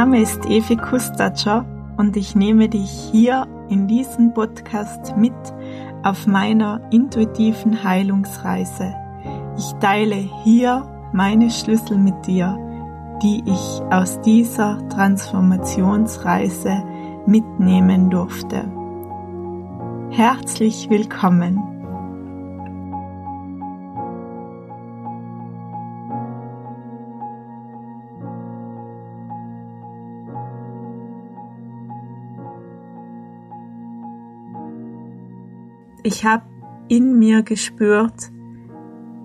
Name ist Evi Kustatscher und ich nehme dich hier in diesem Podcast mit auf meiner intuitiven Heilungsreise. Ich teile hier meine Schlüssel mit dir, die ich aus dieser Transformationsreise mitnehmen durfte. Herzlich willkommen! Ich habe in mir gespürt,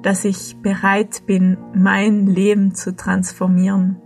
dass ich bereit bin, mein Leben zu transformieren.